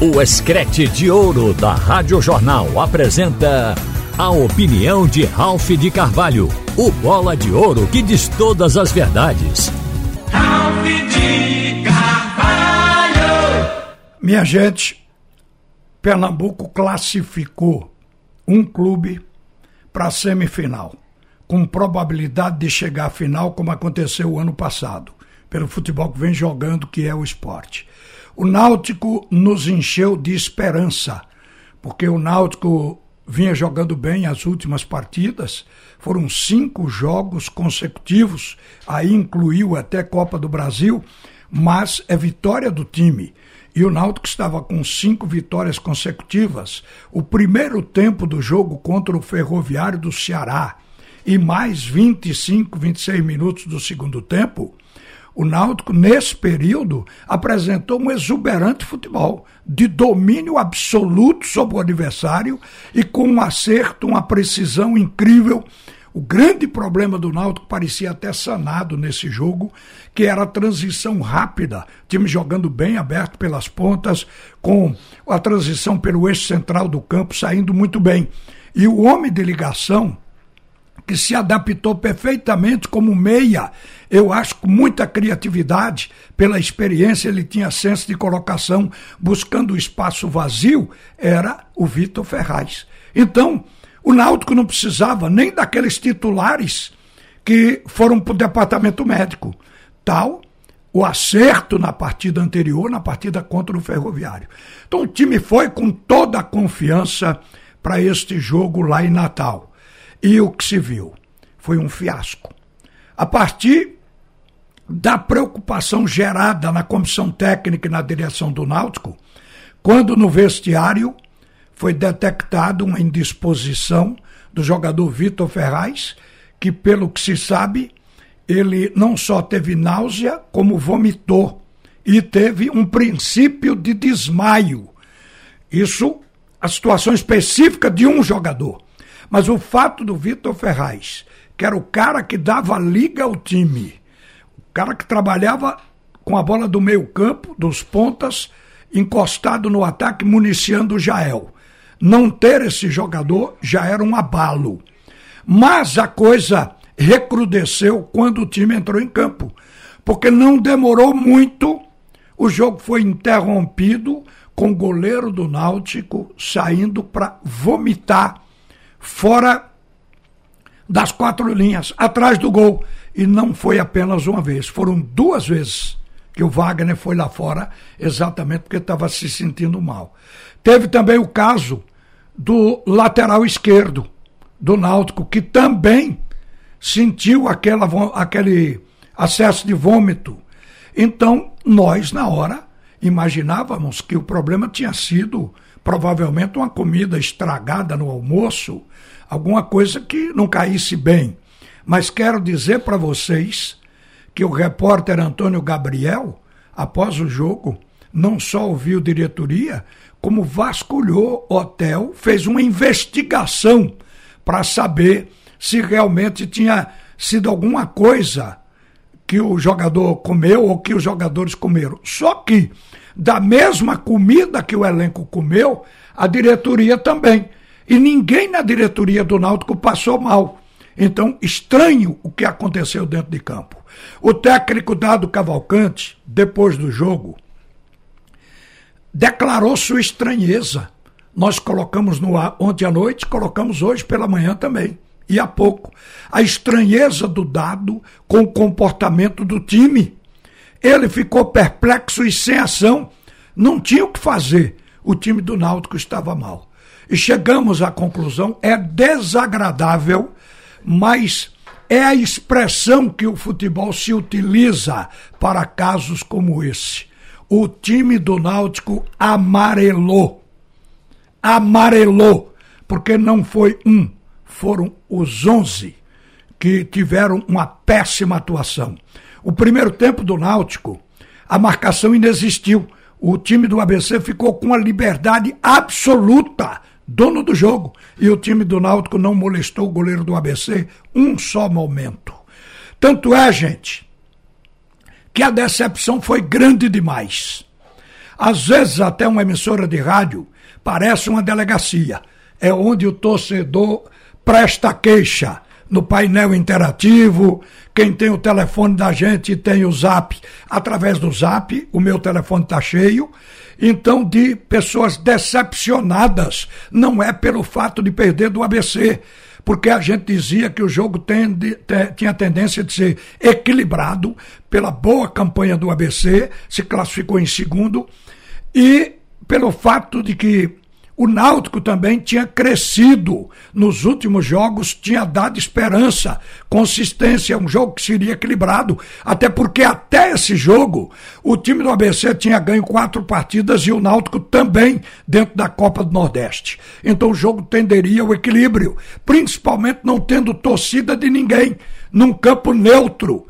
O Escrete de Ouro da Rádio Jornal apresenta a opinião de Ralph de Carvalho, o bola de ouro que diz todas as verdades. Ralph de Carvalho! Minha gente, Pernambuco classificou um clube para a semifinal, com probabilidade de chegar à final, como aconteceu o ano passado, pelo futebol que vem jogando, que é o esporte. O Náutico nos encheu de esperança, porque o Náutico vinha jogando bem as últimas partidas, foram cinco jogos consecutivos, aí incluiu até Copa do Brasil, mas é vitória do time. E o Náutico estava com cinco vitórias consecutivas. O primeiro tempo do jogo contra o Ferroviário do Ceará e mais 25, 26 minutos do segundo tempo, o Náutico, nesse período, apresentou um exuberante futebol, de domínio absoluto sobre o adversário e com um acerto, uma precisão incrível. O grande problema do Náutico parecia até sanado nesse jogo, que era a transição rápida, time jogando bem aberto pelas pontas, com a transição pelo eixo central do campo saindo muito bem. E o homem de ligação, que se adaptou perfeitamente como meia. Eu acho com muita criatividade, pela experiência, ele tinha senso de colocação, buscando o espaço vazio, era o Vitor Ferraz. Então, o Náutico não precisava nem daqueles titulares que foram para o departamento médico. Tal o acerto na partida anterior, na partida contra o Ferroviário. Então o time foi com toda a confiança para este jogo lá em Natal. E o que se viu foi um fiasco. A partir da preocupação gerada na comissão técnica e na direção do Náutico, quando no vestiário foi detectada uma indisposição do jogador Vitor Ferraz, que, pelo que se sabe, ele não só teve náusea, como vomitou e teve um princípio de desmaio. Isso, a situação específica de um jogador. Mas o fato do Vitor Ferraz, que era o cara que dava liga ao time, o cara que trabalhava com a bola do meio campo, dos pontas, encostado no ataque, municiando o Jael. Não ter esse jogador já era um abalo. Mas a coisa recrudesceu quando o time entrou em campo. Porque não demorou muito, o jogo foi interrompido com o goleiro do Náutico saindo para vomitar fora das quatro linhas, atrás do gol. E não foi apenas uma vez, foram duas vezes que o Wagner foi lá fora, exatamente porque estava se sentindo mal. Teve também o caso do lateral esquerdo do Náutico, que também sentiu aquela, aquele acesso de vômito. Então, nós, na hora, imaginávamos que o problema tinha sido provavelmente uma comida estragada no almoço, alguma coisa que não caísse bem. Mas quero dizer para vocês que o repórter Antônio Gabriel, após o jogo, não só ouviu diretoria, como vasculhou hotel, fez uma investigação para saber se realmente tinha sido alguma coisa que o jogador comeu ou que os jogadores comeram. Só que da mesma comida que o elenco comeu, a diretoria também. E ninguém na diretoria do Náutico passou mal. Então, estranho o que aconteceu dentro de campo. O técnico Dado Cavalcante, depois do jogo, declarou sua estranheza. Nós colocamos no ar ontem à noite, colocamos hoje pela manhã também. E há pouco. A estranheza do dado com o comportamento do time. Ele ficou perplexo e sem ação. Não tinha o que fazer. O time do Náutico estava mal. E chegamos à conclusão: é desagradável, mas é a expressão que o futebol se utiliza para casos como esse. O time do Náutico amarelou. Amarelou. Porque não foi um, foram os onze que tiveram uma péssima atuação. O primeiro tempo do Náutico, a marcação inexistiu. O time do ABC ficou com a liberdade absoluta, dono do jogo. E o time do Náutico não molestou o goleiro do ABC um só momento. Tanto é, gente, que a decepção foi grande demais. Às vezes, até uma emissora de rádio parece uma delegacia. É onde o torcedor presta queixa no painel interativo. Quem tem o telefone da gente tem o zap através do zap. O meu telefone está cheio. Então, de pessoas decepcionadas, não é pelo fato de perder do ABC, porque a gente dizia que o jogo tinha tendência de ser equilibrado pela boa campanha do ABC, se classificou em segundo, e pelo fato de que o Náutico também tinha crescido nos últimos jogos, tinha dado esperança, consistência, um jogo que seria equilibrado, até porque até esse jogo o time do ABC tinha ganho quatro partidas e o Náutico também dentro da Copa do Nordeste. Então o jogo tenderia ao equilíbrio, principalmente não tendo torcida de ninguém, num campo neutro.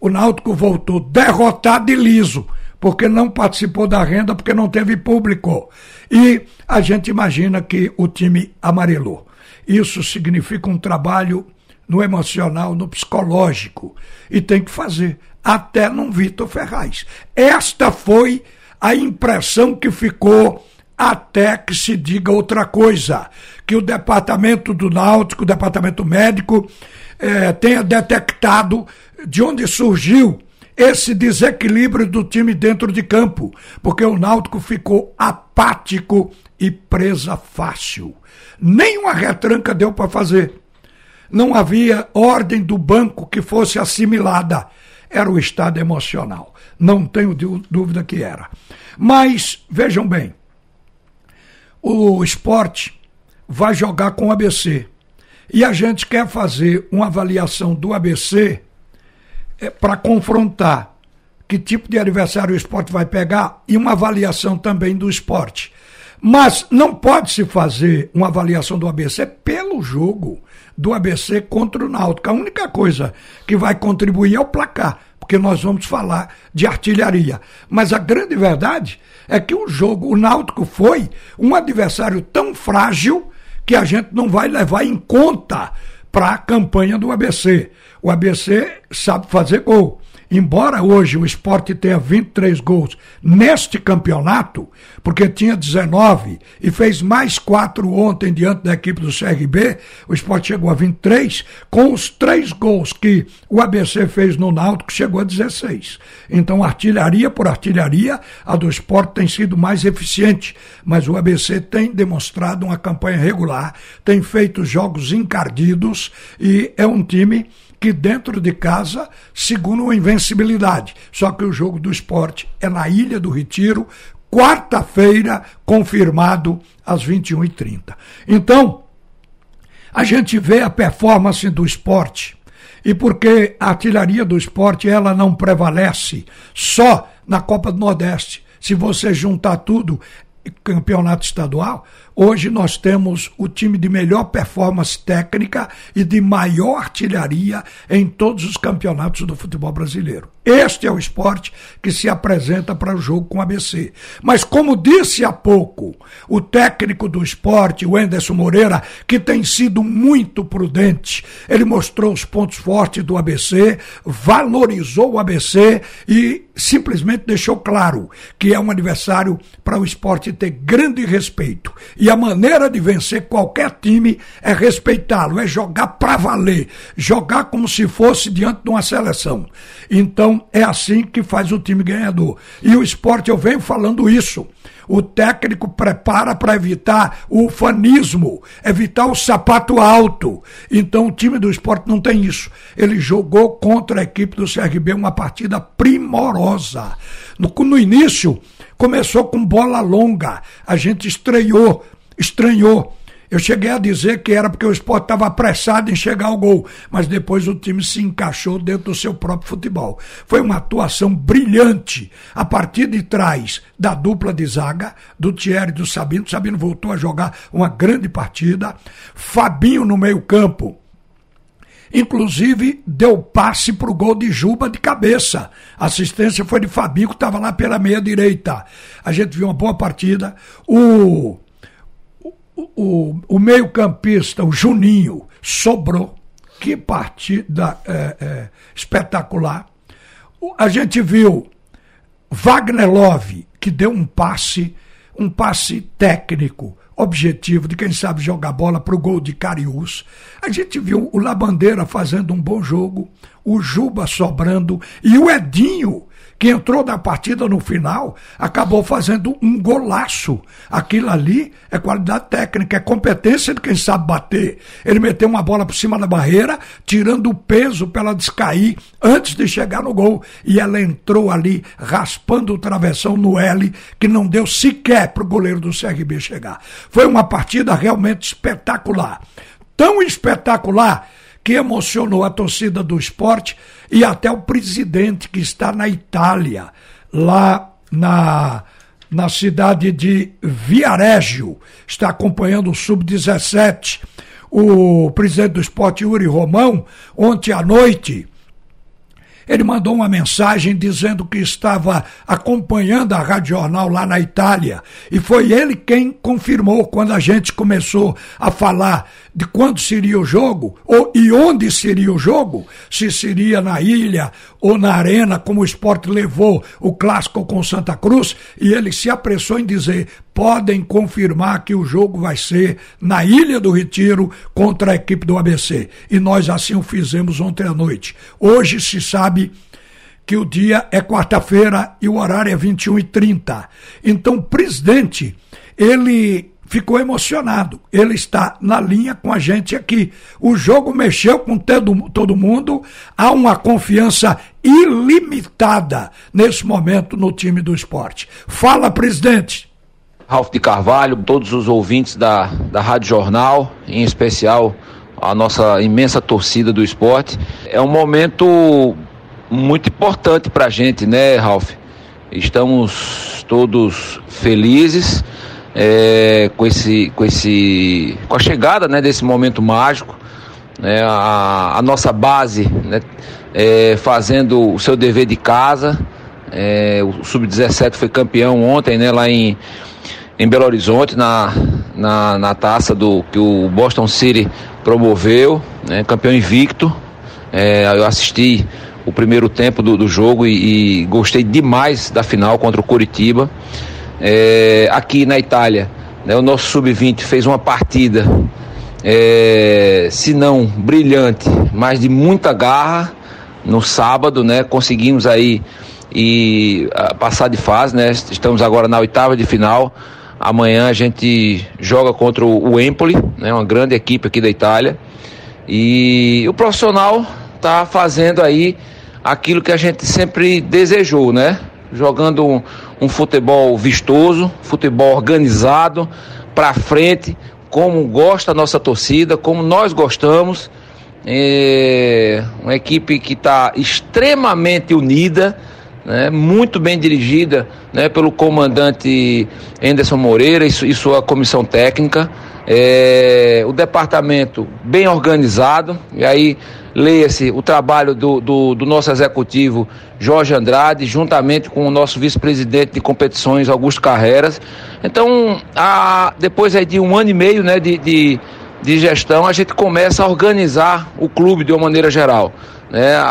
O Náutico voltou derrotado e liso porque não participou da renda, porque não teve público. E a gente imagina que o time amarelou. Isso significa um trabalho no emocional, no psicológico. E tem que fazer, até no Vitor Ferraz. Esta foi a impressão que ficou até que se diga outra coisa. Que o departamento do Náutico, o departamento médico, eh, tenha detectado de onde surgiu esse desequilíbrio do time dentro de campo, porque o Náutico ficou apático e presa fácil. Nenhuma retranca deu para fazer. Não havia ordem do banco que fosse assimilada. Era o estado emocional. Não tenho dúvida que era. Mas, vejam bem, o esporte vai jogar com o ABC. E a gente quer fazer uma avaliação do ABC é, para confrontar que tipo de adversário o esporte vai pegar e uma avaliação também do esporte. Mas não pode se fazer uma avaliação do ABC pelo jogo do ABC contra o Náutico. A única coisa que vai contribuir é o placar, porque nós vamos falar de artilharia. Mas a grande verdade é que o jogo, o Náutico foi um adversário tão frágil que a gente não vai levar em conta para a campanha do ABC. O ABC sabe fazer gol. Embora hoje o esporte tenha 23 gols neste campeonato, porque tinha 19 e fez mais quatro ontem diante da equipe do CRB, o esporte chegou a 23, com os três gols que o ABC fez no Náutico, chegou a 16. Então, artilharia por artilharia, a do esporte tem sido mais eficiente, mas o ABC tem demonstrado uma campanha regular, tem feito jogos encardidos e é um time que dentro de casa segura uma invencibilidade. Só que o jogo do esporte é na Ilha do Retiro, quarta-feira, confirmado às 21h30. Então, a gente vê a performance do esporte. E porque a artilharia do esporte ela não prevalece só na Copa do Nordeste. Se você juntar tudo, campeonato estadual, hoje nós temos o time de melhor performance técnica e de maior artilharia em todos os campeonatos do futebol brasileiro. Este é o esporte que se apresenta para o jogo com o ABC. Mas, como disse há pouco o técnico do esporte, o Enderson Moreira, que tem sido muito prudente, ele mostrou os pontos fortes do ABC, valorizou o ABC e simplesmente deixou claro que é um adversário para o esporte ter grande respeito. E a maneira de vencer qualquer time é respeitá-lo, é jogar para valer, jogar como se fosse diante de uma seleção. Então é assim que faz o time ganhador. E o esporte, eu venho falando isso. O técnico prepara para evitar o fanismo, evitar o sapato alto. Então o time do esporte não tem isso. Ele jogou contra a equipe do CRB uma partida primorosa. No, no início, começou com bola longa. A gente estreou, estranhou eu cheguei a dizer que era porque o esporte estava apressado em chegar ao gol, mas depois o time se encaixou dentro do seu próprio futebol. Foi uma atuação brilhante a partir de trás da dupla de zaga, do Thierry e do Sabino. O Sabino voltou a jogar uma grande partida. Fabinho no meio-campo. Inclusive, deu passe para o gol de Juba de cabeça. A assistência foi de Fabinho, que estava lá pela meia-direita. A gente viu uma boa partida. O o, o meio-campista, o Juninho, sobrou. Que partida é, é, espetacular. A gente viu Wagner Love, que deu um passe, um passe técnico, objetivo de quem sabe jogar bola para o gol de Cariús. A gente viu o Labandeira fazendo um bom jogo, o Juba sobrando e o Edinho que entrou na partida no final, acabou fazendo um golaço. Aquilo ali é qualidade técnica, é competência de quem sabe bater. Ele meteu uma bola por cima da barreira, tirando o peso para ela descair antes de chegar no gol. E ela entrou ali, raspando o travessão no L, que não deu sequer para o goleiro do CRB chegar. Foi uma partida realmente espetacular. Tão espetacular que emocionou a torcida do esporte e até o presidente que está na Itália, lá na, na cidade de Viareggio, está acompanhando o Sub-17. O presidente do esporte, Yuri Romão, ontem à noite, ele mandou uma mensagem dizendo que estava acompanhando a Rádio Jornal lá na Itália. E foi ele quem confirmou quando a gente começou a falar de quando seria o jogo ou, e onde seria o jogo, se seria na ilha ou na arena, como o esporte levou o clássico com Santa Cruz. E ele se apressou em dizer: podem confirmar que o jogo vai ser na Ilha do Retiro contra a equipe do ABC. E nós assim o fizemos ontem à noite. Hoje se sabe que o dia é quarta-feira e o horário é 21h30. Então, o presidente, ele ficou emocionado. Ele está na linha com a gente aqui. O jogo mexeu com todo, todo mundo. Há uma confiança ilimitada nesse momento no time do esporte. Fala, presidente. Ralf de Carvalho, todos os ouvintes da, da Rádio Jornal, em especial a nossa imensa torcida do esporte. É um momento muito importante para a gente, né, Ralf? Estamos todos felizes é, com, esse, com, esse, com a chegada né, desse momento mágico. Né, a, a nossa base né, é, fazendo o seu dever de casa. É, o Sub-17 foi campeão ontem né, lá em em Belo Horizonte, na, na, na taça do que o Boston City promoveu, né, campeão invicto. É, eu assisti o primeiro tempo do, do jogo e, e, gostei demais da final contra o Curitiba. É, aqui na Itália, né, o nosso sub-20 fez uma partida, é, se não brilhante, mas de muita garra no sábado, né? Conseguimos aí e passar de fase, né? Estamos agora na oitava de final. Amanhã a gente joga contra o Empoli, né, uma grande equipe aqui da Itália. E o profissional está fazendo aí aquilo que a gente sempre desejou, né? Jogando um, um futebol vistoso, futebol organizado, para frente, como gosta a nossa torcida, como nós gostamos. É uma equipe que está extremamente unida né, muito bem dirigida né, pelo comandante Anderson Moreira e, sua comissão técnica. É, o departamento bem organizado, e aí leia-se o trabalho do, do, do, nosso executivo Jorge Andrade, juntamente com o nosso vice-presidente de competições, Augusto Carreras. Então, a, depois de um ano e meio né, de, de, de gestão, a gente começa a organizar o clube de uma maneira geral né, a,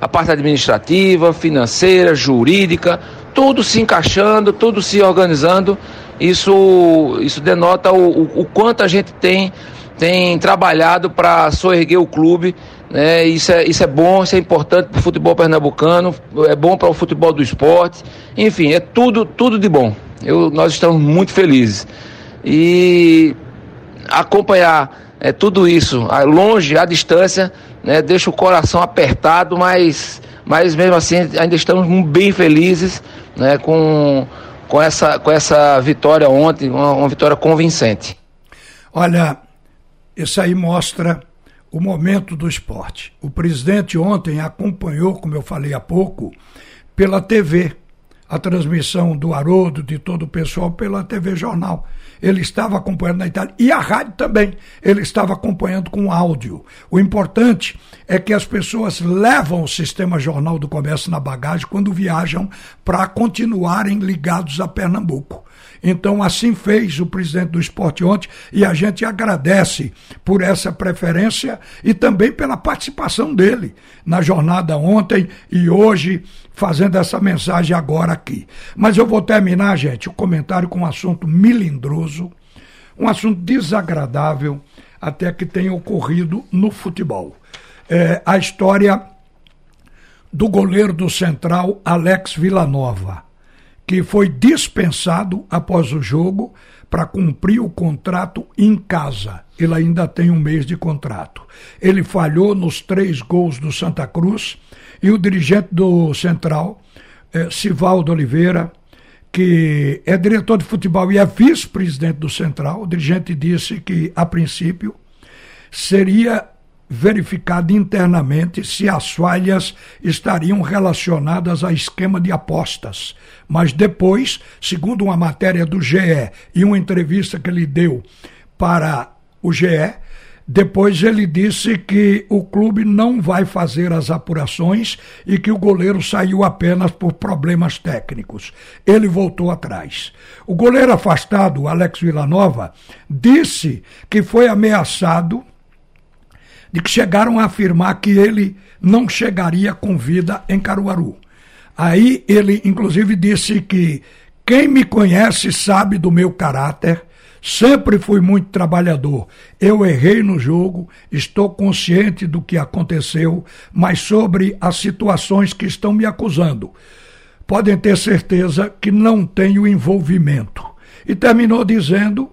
a, a parte administrativa, financeira, jurídica, tudo se encaixando, tudo se organizando. Isso, isso denota o, o, o quanto a gente tem, tem trabalhado para soerguer o clube. Né? Isso, é, isso é bom, isso é importante para o futebol pernambucano, é bom para o futebol do esporte. Enfim, é tudo, tudo de bom. Eu, nós estamos muito felizes. E acompanhar é, tudo isso longe, à distância, né, deixa o coração apertado, mas, mas mesmo assim ainda estamos bem felizes né, com, com, essa, com essa vitória ontem, uma, uma vitória convincente. Olha, isso aí mostra o momento do esporte. O presidente ontem acompanhou, como eu falei há pouco, pela TV, a transmissão do Haroldo, de todo o pessoal, pela TV Jornal ele estava acompanhando na Itália. E a rádio também, ele estava acompanhando com áudio. O importante é que as pessoas levam o sistema Jornal do Comércio na bagagem quando viajam para continuarem ligados a Pernambuco. Então, assim fez o presidente do esporte ontem e a gente agradece por essa preferência e também pela participação dele na jornada ontem e hoje fazendo essa mensagem agora aqui. Mas eu vou terminar, gente, o comentário com um assunto milindroso, um assunto desagradável, até que tenha ocorrido no futebol. É, a história do goleiro do Central, Alex Villanova, que foi dispensado após o jogo para cumprir o contrato em casa. Ele ainda tem um mês de contrato. Ele falhou nos três gols do Santa Cruz e o dirigente do Central, eh, Sivaldo Oliveira, que é diretor de futebol e é vice-presidente do Central, o dirigente disse que, a princípio, depois ele disse que o clube não vai fazer as apurações e que o goleiro saiu apenas por problemas técnicos. Ele voltou atrás. O goleiro afastado, Alex Villanova, disse que foi ameaçado de que chegaram a afirmar que ele não chegaria com vida em Caruaru. Aí ele, inclusive, disse que quem me conhece sabe do meu caráter, sempre fui muito trabalhador. Eu errei no jogo, estou consciente do que aconteceu, mas sobre as situações que estão me acusando, podem ter certeza que não tenho envolvimento. E terminou dizendo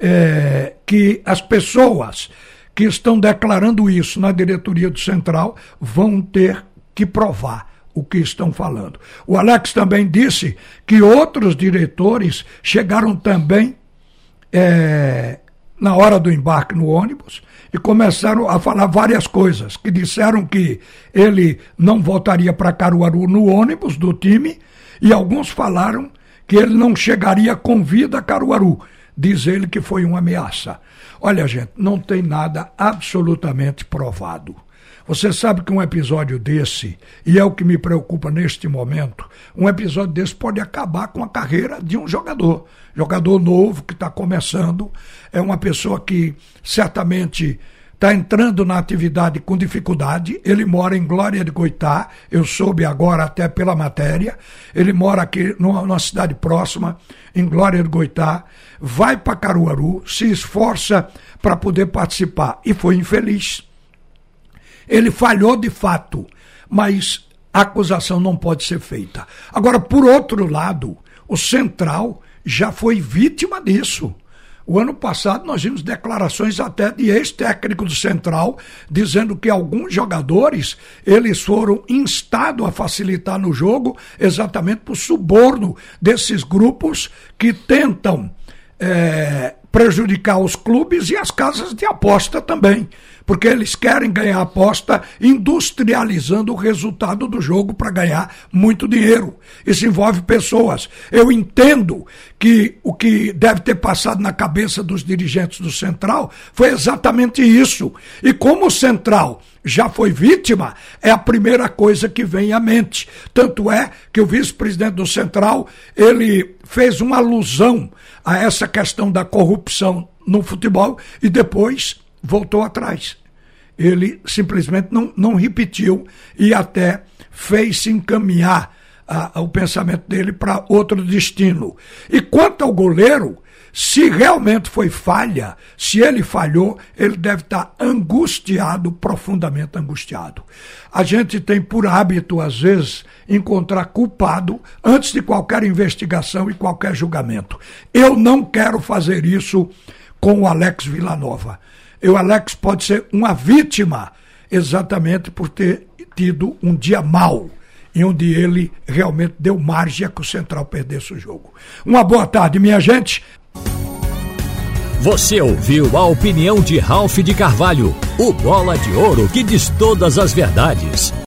é, que as pessoas que estão declarando isso na diretoria do Central vão ter que provar o que estão falando. O Alex também disse que outros diretores chegaram também é, na hora do embarque no ônibus e começaram a falar várias coisas, que disseram que ele não voltaria para Caruaru no ônibus do time e alguns falaram que ele não chegaria com vida a Caruaru. Diz ele que foi uma ameaça. Olha, gente, não tem nada absolutamente provado. Você sabe que um episódio desse, e é o que me preocupa neste momento, um episódio desse pode acabar com a carreira de um jogador. Jogador novo que está começando, é uma pessoa que certamente está entrando na atividade com dificuldade. Ele mora em Glória de Goitá, eu soube agora até pela matéria. Ele mora aqui numa, numa cidade próxima, em Glória de Goitá. Vai para Caruaru, se esforça para poder participar e foi infeliz. Ele falhou de fato, mas a acusação não pode ser feita. Agora, por outro lado, o Central já foi vítima disso. O ano passado nós vimos declarações até de ex-técnico do Central dizendo que alguns jogadores eles foram instados a facilitar no jogo exatamente por suborno desses grupos que tentam é, prejudicar os clubes e as casas de aposta também porque eles querem ganhar aposta industrializando o resultado do jogo para ganhar muito dinheiro. Isso envolve pessoas. Eu entendo que o que deve ter passado na cabeça dos dirigentes do Central foi exatamente isso. E como o Central já foi vítima, é a primeira coisa que vem à mente. Tanto é que o vice-presidente do Central, ele fez uma alusão a essa questão da corrupção no futebol e depois voltou atrás. Ele simplesmente não, não repetiu e até fez-se encaminhar a, a, o pensamento dele para outro destino. E quanto ao goleiro, se realmente foi falha, se ele falhou, ele deve estar angustiado, profundamente angustiado. A gente tem por hábito, às vezes, encontrar culpado antes de qualquer investigação e qualquer julgamento. Eu não quero fazer isso com o Alex Villanova. E o Alex pode ser uma vítima exatamente por ter tido um dia mau em onde ele realmente deu margem a que o Central perdesse o jogo. Uma boa tarde, minha gente. Você ouviu a opinião de Ralph de Carvalho, o bola de ouro que diz todas as verdades.